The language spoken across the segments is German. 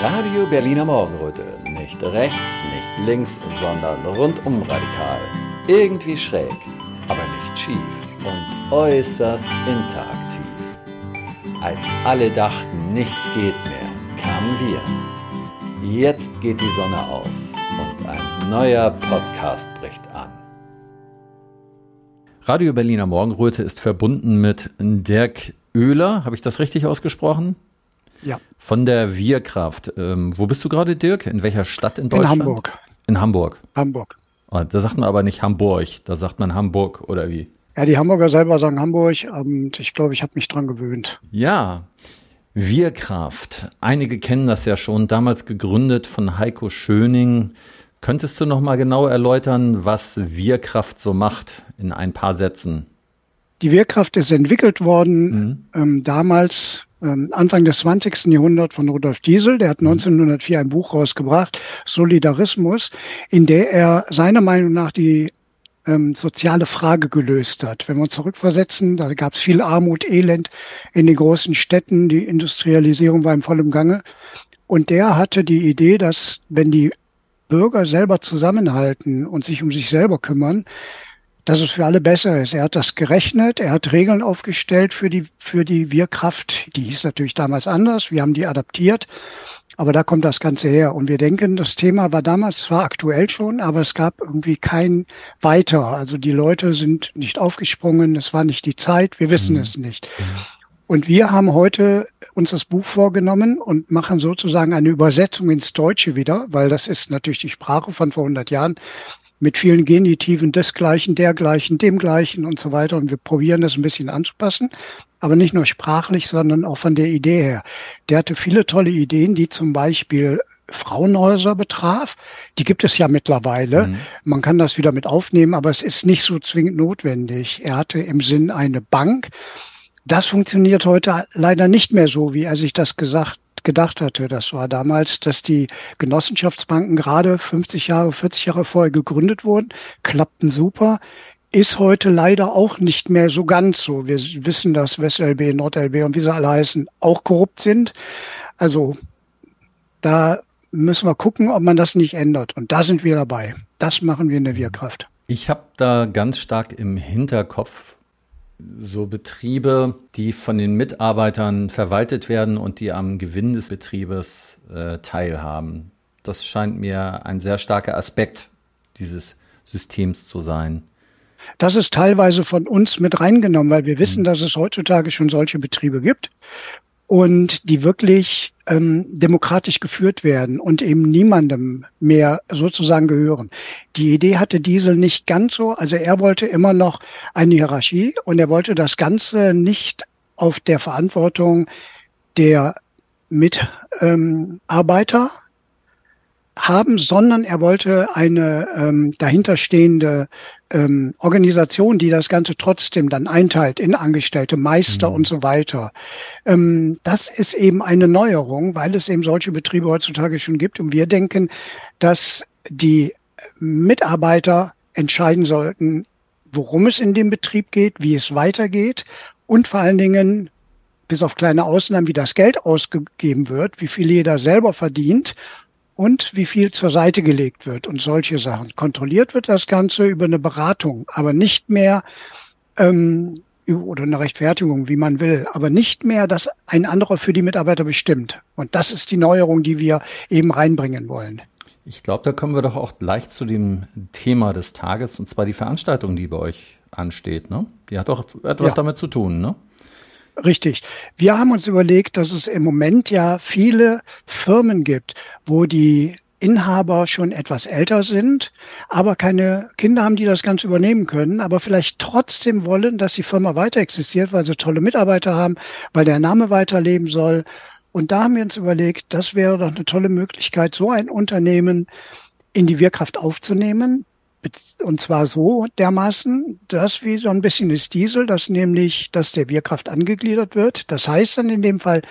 Radio Berliner Morgenröte. Nicht rechts, nicht links, sondern rundum radikal. Irgendwie schräg, aber nicht schief und äußerst interaktiv. Als alle dachten, nichts geht mehr, kamen wir. Jetzt geht die Sonne auf und ein neuer Podcast bricht an. Radio Berliner Morgenröte ist verbunden mit Dirk Oehler. Habe ich das richtig ausgesprochen? Ja. Von der Wirkraft. Ähm, wo bist du gerade, Dirk? In welcher Stadt in Deutschland? In Hamburg. In Hamburg. Hamburg. Oh, da sagt man aber nicht Hamburg, da sagt man Hamburg oder wie? Ja, die Hamburger selber sagen Hamburg und ich glaube, ich habe mich dran gewöhnt. Ja. Wirkraft. Einige kennen das ja schon, damals gegründet von Heiko Schöning. Könntest du noch mal genau erläutern, was Wirkraft so macht in ein paar Sätzen? Die Wirkraft ist entwickelt worden mhm. ähm, damals Anfang des 20. Jahrhunderts von Rudolf Diesel. Der hat 1904 ein Buch rausgebracht, Solidarismus, in der er seiner Meinung nach die ähm, soziale Frage gelöst hat. Wenn wir uns zurückversetzen, da gab es viel Armut, Elend in den großen Städten, die Industrialisierung war im vollen Gange. Und der hatte die Idee, dass wenn die Bürger selber zusammenhalten und sich um sich selber kümmern, dass es für alle besser ist. Er hat das gerechnet, er hat Regeln aufgestellt für die, für die Wirkraft. Die hieß natürlich damals anders. Wir haben die adaptiert. Aber da kommt das Ganze her. Und wir denken, das Thema war damals zwar aktuell schon, aber es gab irgendwie kein weiter. Also die Leute sind nicht aufgesprungen. Es war nicht die Zeit. Wir wissen mhm. es nicht. Und wir haben heute uns das Buch vorgenommen und machen sozusagen eine Übersetzung ins Deutsche wieder, weil das ist natürlich die Sprache von vor 100 Jahren mit vielen Genitiven desgleichen, dergleichen, demgleichen und so weiter. Und wir probieren das ein bisschen anzupassen, aber nicht nur sprachlich, sondern auch von der Idee her. Der hatte viele tolle Ideen, die zum Beispiel Frauenhäuser betraf. Die gibt es ja mittlerweile. Mhm. Man kann das wieder mit aufnehmen, aber es ist nicht so zwingend notwendig. Er hatte im Sinn eine Bank. Das funktioniert heute leider nicht mehr so, wie er sich das gesagt gedacht hatte. Das war damals, dass die Genossenschaftsbanken gerade 50 Jahre, 40 Jahre vorher gegründet wurden, klappten super. Ist heute leider auch nicht mehr so ganz so. Wir wissen, dass WestLB, NordLB und wie sie alle heißen, auch korrupt sind. Also da müssen wir gucken, ob man das nicht ändert. Und da sind wir dabei. Das machen wir in der Wirkraft. Ich habe da ganz stark im Hinterkopf, so Betriebe, die von den Mitarbeitern verwaltet werden und die am Gewinn des Betriebes äh, teilhaben. Das scheint mir ein sehr starker Aspekt dieses Systems zu sein. Das ist teilweise von uns mit reingenommen, weil wir wissen, hm. dass es heutzutage schon solche Betriebe gibt und die wirklich ähm, demokratisch geführt werden und eben niemandem mehr sozusagen gehören. Die Idee hatte Diesel nicht ganz so. Also er wollte immer noch eine Hierarchie und er wollte das Ganze nicht auf der Verantwortung der Mitarbeiter haben, sondern er wollte eine ähm, dahinterstehende ähm, Organisation, die das Ganze trotzdem dann einteilt in Angestellte, Meister mhm. und so weiter. Ähm, das ist eben eine Neuerung, weil es eben solche Betriebe heutzutage schon gibt. Und wir denken, dass die Mitarbeiter entscheiden sollten, worum es in dem Betrieb geht, wie es weitergeht und vor allen Dingen, bis auf kleine Ausnahmen, wie das Geld ausgegeben wird, wie viel jeder selber verdient und wie viel zur Seite gelegt wird und solche Sachen. Kontrolliert wird das Ganze über eine Beratung, aber nicht mehr ähm, oder eine Rechtfertigung, wie man will, aber nicht mehr, dass ein anderer für die Mitarbeiter bestimmt. Und das ist die Neuerung, die wir eben reinbringen wollen. Ich glaube, da kommen wir doch auch gleich zu dem Thema des Tages, und zwar die Veranstaltung, die bei euch ansteht. Ne? Die hat doch etwas ja. damit zu tun, ne? Richtig. Wir haben uns überlegt, dass es im Moment ja viele Firmen gibt, wo die Inhaber schon etwas älter sind, aber keine Kinder haben, die das Ganze übernehmen können, aber vielleicht trotzdem wollen, dass die Firma weiter existiert, weil sie tolle Mitarbeiter haben, weil der Name weiterleben soll. Und da haben wir uns überlegt, das wäre doch eine tolle Möglichkeit, so ein Unternehmen in die Wirkraft aufzunehmen, und zwar so dermaßen, dass wie so ein bisschen ist Diesel, dass nämlich, dass der Wirkraft angegliedert wird. Das heißt dann in dem Fall,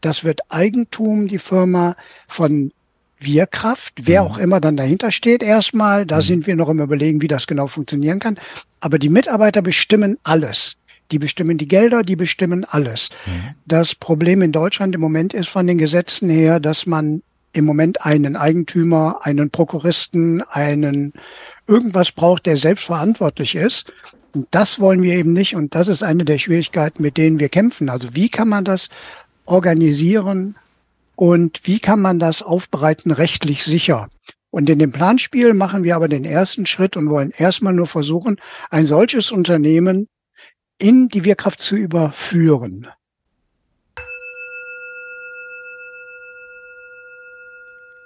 das wird Eigentum, die Firma von Wirkraft, wer mhm. auch immer dann dahinter steht erstmal. Da mhm. sind wir noch im Überlegen, wie das genau funktionieren kann. Aber die Mitarbeiter bestimmen alles. Die bestimmen die Gelder, die bestimmen alles. Mhm. Das Problem in Deutschland im Moment ist von den Gesetzen her, dass man im Moment einen Eigentümer, einen Prokuristen, einen irgendwas braucht, der selbstverantwortlich ist. Und das wollen wir eben nicht. Und das ist eine der Schwierigkeiten, mit denen wir kämpfen. Also wie kann man das organisieren und wie kann man das aufbereiten rechtlich sicher? Und in dem Planspiel machen wir aber den ersten Schritt und wollen erstmal nur versuchen, ein solches Unternehmen in die Wirkraft zu überführen.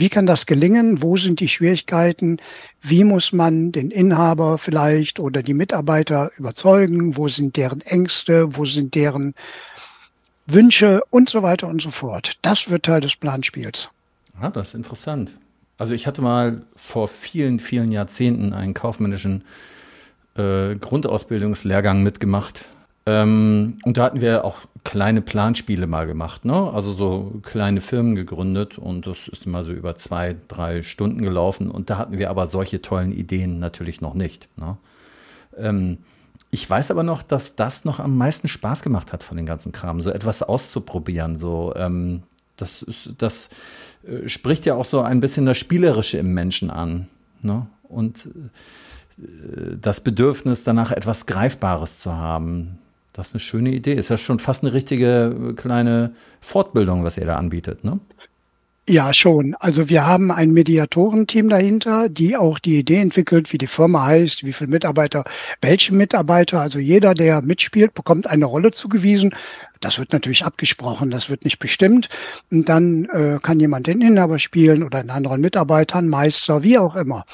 Wie kann das gelingen? Wo sind die Schwierigkeiten? Wie muss man den Inhaber vielleicht oder die Mitarbeiter überzeugen? Wo sind deren Ängste? Wo sind deren Wünsche und so weiter und so fort? Das wird Teil des Planspiels. Ja, das ist interessant. Also ich hatte mal vor vielen, vielen Jahrzehnten einen kaufmännischen äh, Grundausbildungslehrgang mitgemacht. Ähm, und da hatten wir auch kleine Planspiele mal gemacht, ne? Also so kleine Firmen gegründet und das ist immer so über zwei, drei Stunden gelaufen. Und da hatten wir aber solche tollen Ideen natürlich noch nicht. Ne? Ähm, ich weiß aber noch, dass das noch am meisten Spaß gemacht hat von den ganzen Kram, so etwas auszuprobieren. So, ähm, das ist, das äh, spricht ja auch so ein bisschen das Spielerische im Menschen an. Ne? Und äh, das Bedürfnis, danach etwas Greifbares zu haben. Das ist eine schöne Idee. Ist ja schon fast eine richtige äh, kleine Fortbildung, was ihr da anbietet, ne? Ja, schon. Also wir haben ein Mediatorenteam dahinter, die auch die Idee entwickelt, wie die Firma heißt, wie viele Mitarbeiter, welche Mitarbeiter. Also jeder, der mitspielt, bekommt eine Rolle zugewiesen. Das wird natürlich abgesprochen, das wird nicht bestimmt. Und dann äh, kann jemand den Inhaber spielen oder einen anderen Mitarbeitern, Meister, wie auch immer.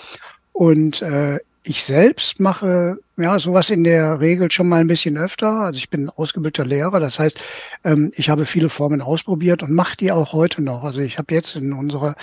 Und äh, ich selbst mache ja sowas in der Regel schon mal ein bisschen öfter. Also ich bin ausgebildeter Lehrer, das heißt, ähm, ich habe viele Formen ausprobiert und mache die auch heute noch. Also ich habe jetzt in unserer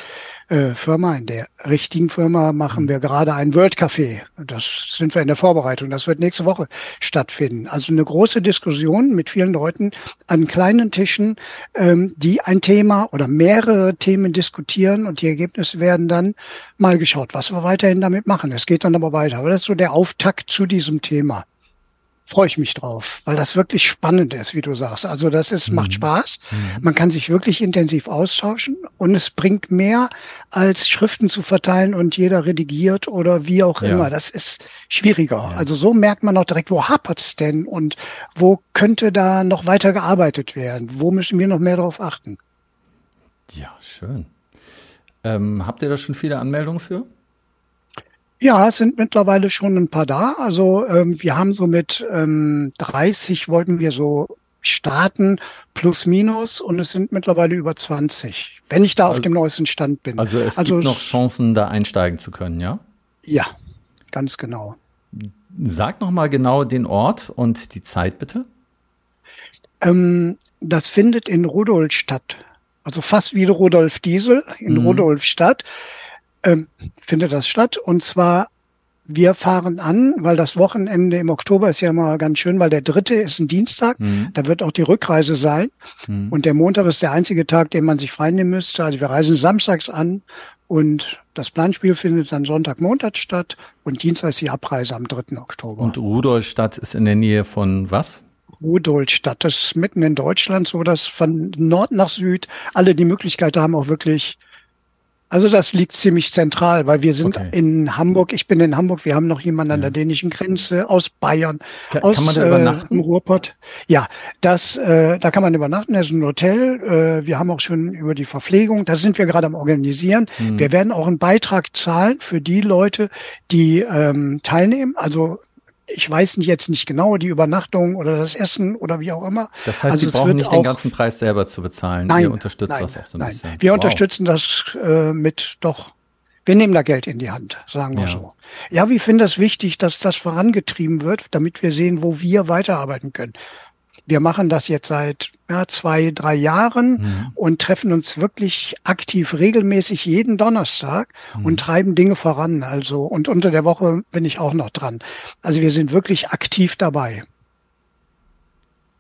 äh, Firma, in der richtigen Firma, machen mhm. wir gerade ein World Café. Das sind wir in der Vorbereitung. Das wird nächste Woche stattfinden. Also eine große Diskussion mit vielen Leuten an kleinen Tischen, ähm, die ein Thema oder mehrere Themen diskutieren und die Ergebnisse werden dann mal geschaut, was wir weiterhin damit machen. Es geht dann aber weiter. Aber das ist so der Auftakt zu diesem Thema freue ich mich drauf, weil das wirklich spannend ist, wie du sagst. Also das ist, mhm. macht Spaß. Mhm. Man kann sich wirklich intensiv austauschen und es bringt mehr als Schriften zu verteilen und jeder redigiert oder wie auch ja. immer. Das ist schwieriger. Ja. Also so merkt man auch direkt, wo hapert's denn und wo könnte da noch weiter gearbeitet werden? Wo müssen wir noch mehr darauf achten? Ja, schön. Ähm, habt ihr da schon viele Anmeldungen für? Ja, es sind mittlerweile schon ein paar da. Also ähm, wir haben so mit ähm, 30 wollten wir so starten, plus minus, und es sind mittlerweile über 20, wenn ich da also, auf dem neuesten Stand bin. Also es also gibt noch Chancen, da einsteigen zu können, ja? Ja, ganz genau. Sag noch mal genau den Ort und die Zeit bitte. Ähm, das findet in Rudolf statt. Also fast wie Rudolf Diesel in mhm. Rudolf statt ähm, findet das statt. Und zwar, wir fahren an, weil das Wochenende im Oktober ist ja immer ganz schön, weil der dritte ist ein Dienstag, mhm. da wird auch die Rückreise sein. Mhm. Und der Montag ist der einzige Tag, den man sich freinehmen müsste. Also wir reisen samstags an und das Planspiel findet dann Sonntag, Montag statt und Dienstag ist die Abreise am 3. Oktober. Und Rudolstadt ist in der Nähe von was? Rudolstadt. Das ist mitten in Deutschland, so dass von Nord nach Süd alle die Möglichkeit haben, auch wirklich also das liegt ziemlich zentral, weil wir sind okay. in Hamburg. Ich bin in Hamburg. Wir haben noch jemanden an der dänischen Grenze aus Bayern, kann, aus kann man da übernachten? Äh, Ruhrpott. Ja, das, äh, da kann man übernachten. Das ist ein Hotel. Äh, wir haben auch schon über die Verpflegung. Da sind wir gerade am organisieren. Mhm. Wir werden auch einen Beitrag zahlen für die Leute, die ähm, teilnehmen. Also ich weiß nicht jetzt nicht genau, die Übernachtung oder das Essen oder wie auch immer. Das heißt, also Sie brauchen nicht den ganzen Preis selber zu bezahlen. Nein, Ihr unterstützt nein, das auch so ein nein. bisschen. Wir wow. unterstützen das äh, mit doch. Wir nehmen da Geld in die Hand, sagen wir ja. so. Ja, wir finden das wichtig, dass das vorangetrieben wird, damit wir sehen, wo wir weiterarbeiten können. Wir machen das jetzt seit ja, zwei, drei Jahren mhm. und treffen uns wirklich aktiv regelmäßig jeden Donnerstag mhm. und treiben Dinge voran. Also, und unter der Woche bin ich auch noch dran. Also wir sind wirklich aktiv dabei.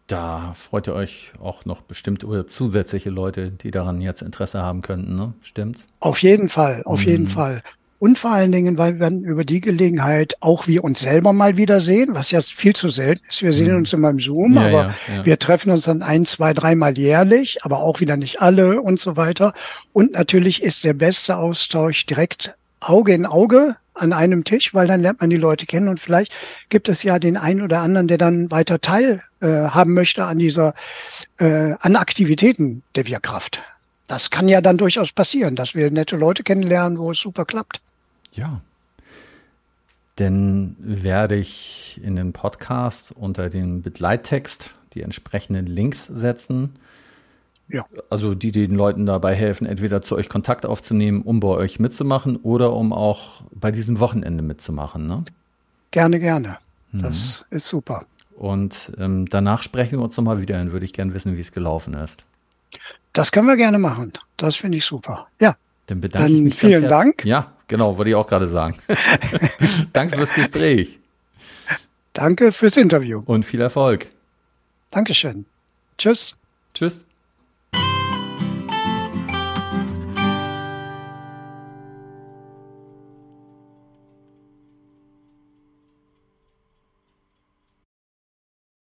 Da freut ihr euch auch noch bestimmt über zusätzliche Leute, die daran jetzt Interesse haben könnten, ne? Stimmt's? Auf jeden Fall, auf mhm. jeden Fall. Und vor allen Dingen, weil wir über die Gelegenheit auch wir uns selber mal wiedersehen, was jetzt viel zu selten ist. Wir sehen mhm. uns immer im Zoom, ja, aber ja, ja. wir treffen uns dann ein, zwei, dreimal jährlich, aber auch wieder nicht alle und so weiter. Und natürlich ist der beste Austausch direkt Auge in Auge an einem Tisch, weil dann lernt man die Leute kennen und vielleicht gibt es ja den einen oder anderen, der dann weiter teil äh, haben möchte an dieser äh, an Aktivitäten der Wirkraft. Das kann ja dann durchaus passieren, dass wir nette Leute kennenlernen, wo es super klappt. Ja. Denn werde ich in den Podcast unter den Begleittext die entsprechenden Links setzen. Ja. Also die den Leuten dabei helfen, entweder zu euch Kontakt aufzunehmen, um bei euch mitzumachen oder um auch bei diesem Wochenende mitzumachen. Ne? Gerne, gerne. Mhm. Das ist super. Und ähm, danach sprechen wir uns nochmal wieder, dann würde ich gerne wissen, wie es gelaufen ist. Das können wir gerne machen. Das finde ich super. Ja. Dann bedanke Dann ich mich vielen Dank. Ja, genau, würde ich auch gerade sagen. Danke fürs Gespräch. Danke fürs Interview. Und viel Erfolg. Dankeschön. Tschüss. Tschüss.